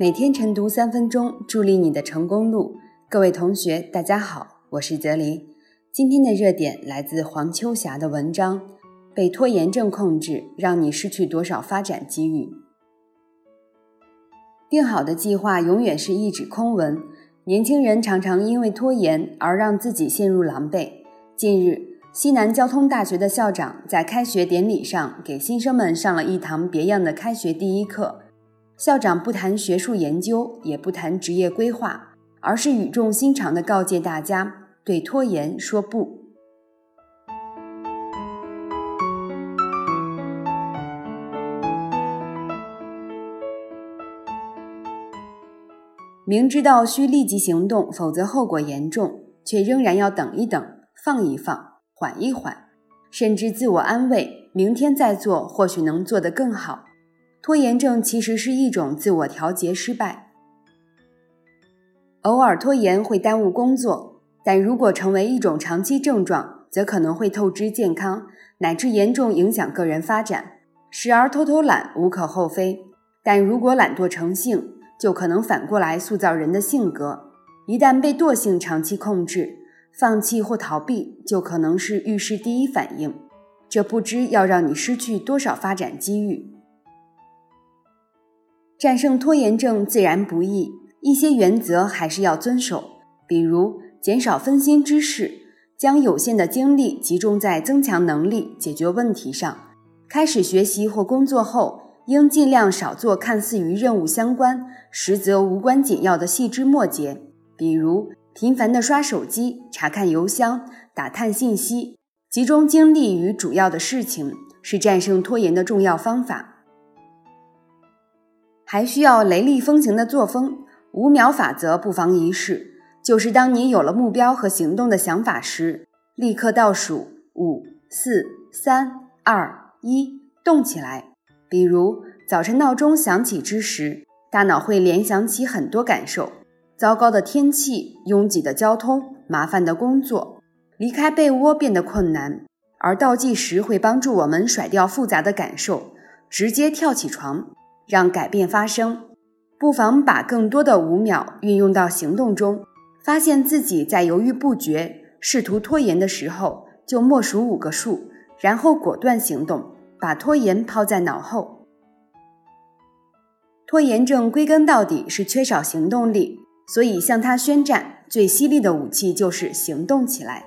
每天晨读三分钟，助力你的成功路。各位同学，大家好，我是泽林。今天的热点来自黄秋霞的文章：被拖延症控制，让你失去多少发展机遇？定好的计划永远是一纸空文。年轻人常常因为拖延而让自己陷入狼狈。近日，西南交通大学的校长在开学典礼上给新生们上了一堂别样的开学第一课。校长不谈学术研究，也不谈职业规划，而是语重心长地告诫大家：对拖延说不。明知道需立即行动，否则后果严重，却仍然要等一等、放一放、缓一缓，甚至自我安慰：明天再做，或许能做得更好。拖延症其实是一种自我调节失败，偶尔拖延会耽误工作，但如果成为一种长期症状，则可能会透支健康，乃至严重影响个人发展。时而偷偷懒无可厚非，但如果懒惰成性，就可能反过来塑造人的性格。一旦被惰性长期控制，放弃或逃避就可能是遇事第一反应，这不知要让你失去多少发展机遇。战胜拖延症自然不易，一些原则还是要遵守，比如减少分心之事，将有限的精力集中在增强能力、解决问题上。开始学习或工作后，应尽量少做看似与任务相关，实则无关紧要的细枝末节，比如频繁的刷手机、查看邮箱、打探信息。集中精力于主要的事情，是战胜拖延的重要方法。还需要雷厉风行的作风。五秒法则不妨一试，就是当你有了目标和行动的想法时，立刻倒数五、四、三、二、一，动起来。比如早晨闹钟响起之时，大脑会联想起很多感受：糟糕的天气、拥挤的交通、麻烦的工作，离开被窝变得困难。而倒计时会帮助我们甩掉复杂的感受，直接跳起床。让改变发生，不妨把更多的五秒运用到行动中。发现自己在犹豫不决、试图拖延的时候，就默数五个数，然后果断行动，把拖延抛在脑后。拖延症归根到底是缺少行动力，所以向他宣战，最犀利的武器就是行动起来。